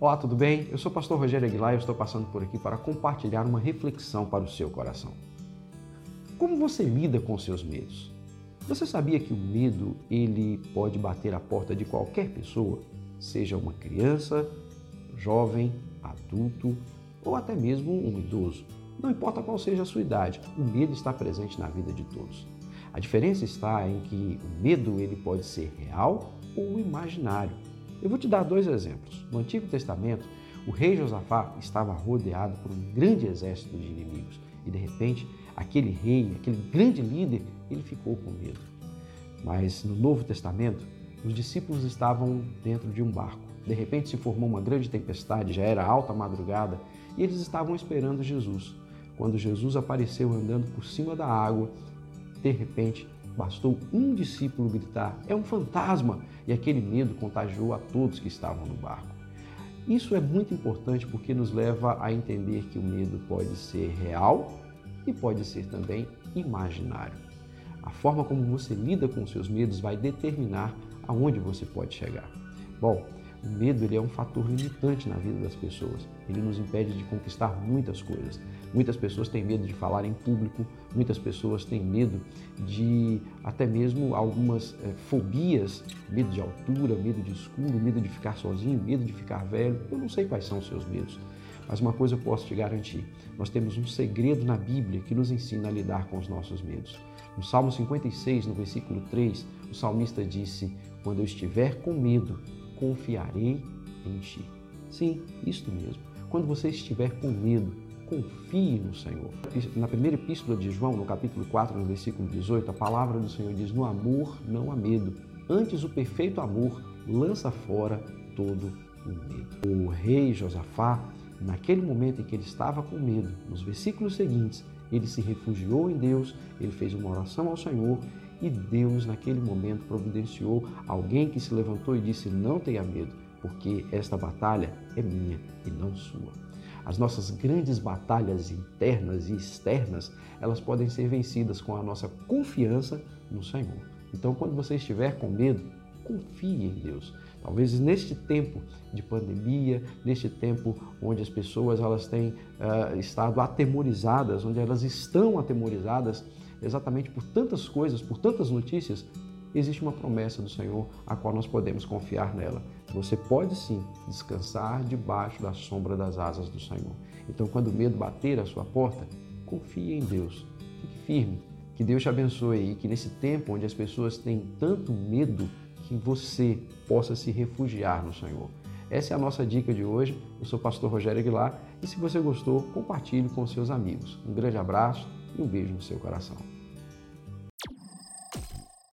Olá, tudo bem? Eu sou o pastor Rogério Aguilar e estou passando por aqui para compartilhar uma reflexão para o seu coração. Como você lida com seus medos? Você sabia que o medo ele pode bater a porta de qualquer pessoa, seja uma criança, jovem, adulto ou até mesmo um idoso? Não importa qual seja a sua idade, o medo está presente na vida de todos. A diferença está em que o medo ele pode ser real ou imaginário. Eu vou te dar dois exemplos. No Antigo Testamento, o rei Josafá estava rodeado por um grande exército de inimigos e de repente aquele rei, aquele grande líder, ele ficou com medo. Mas no Novo Testamento, os discípulos estavam dentro de um barco. De repente se formou uma grande tempestade, já era alta madrugada e eles estavam esperando Jesus. Quando Jesus apareceu andando por cima da água, de repente Bastou um discípulo gritar: é um fantasma! E aquele medo contagiou a todos que estavam no barco. Isso é muito importante porque nos leva a entender que o medo pode ser real e pode ser também imaginário. A forma como você lida com seus medos vai determinar aonde você pode chegar. Bom, o medo ele é um fator limitante na vida das pessoas. Ele nos impede de conquistar muitas coisas. Muitas pessoas têm medo de falar em público, muitas pessoas têm medo de até mesmo algumas é, fobias, medo de altura, medo de escuro, medo de ficar sozinho, medo de ficar velho. Eu não sei quais são os seus medos, mas uma coisa eu posso te garantir: nós temos um segredo na Bíblia que nos ensina a lidar com os nossos medos. No Salmo 56, no versículo 3, o salmista disse: Quando eu estiver com medo, confiarei em ti. Sim, isto mesmo. Quando você estiver com medo, confie no Senhor. Na primeira epístola de João, no capítulo 4, no versículo 18, a palavra do Senhor diz: No amor não há medo, antes o perfeito amor lança fora todo o medo. O rei Josafá, naquele momento em que ele estava com medo, nos versículos seguintes, ele se refugiou em Deus, ele fez uma oração ao Senhor e Deus, naquele momento, providenciou alguém que se levantou e disse: Não tenha medo, porque esta batalha é minha e não sua. As nossas grandes batalhas internas e externas, elas podem ser vencidas com a nossa confiança no Senhor. Então, quando você estiver com medo, confie em Deus. Talvez neste tempo de pandemia, neste tempo onde as pessoas elas têm uh, estado atemorizadas, onde elas estão atemorizadas exatamente por tantas coisas, por tantas notícias, existe uma promessa do Senhor a qual nós podemos confiar nela. Você pode sim descansar debaixo da sombra das asas do Senhor. Então, quando o medo bater à sua porta, confie em Deus. Fique firme. Que Deus te abençoe e que nesse tempo onde as pessoas têm tanto medo, que você possa se refugiar no Senhor. Essa é a nossa dica de hoje. Eu sou o pastor Rogério Aguilar e se você gostou, compartilhe com seus amigos. Um grande abraço e um beijo no seu coração.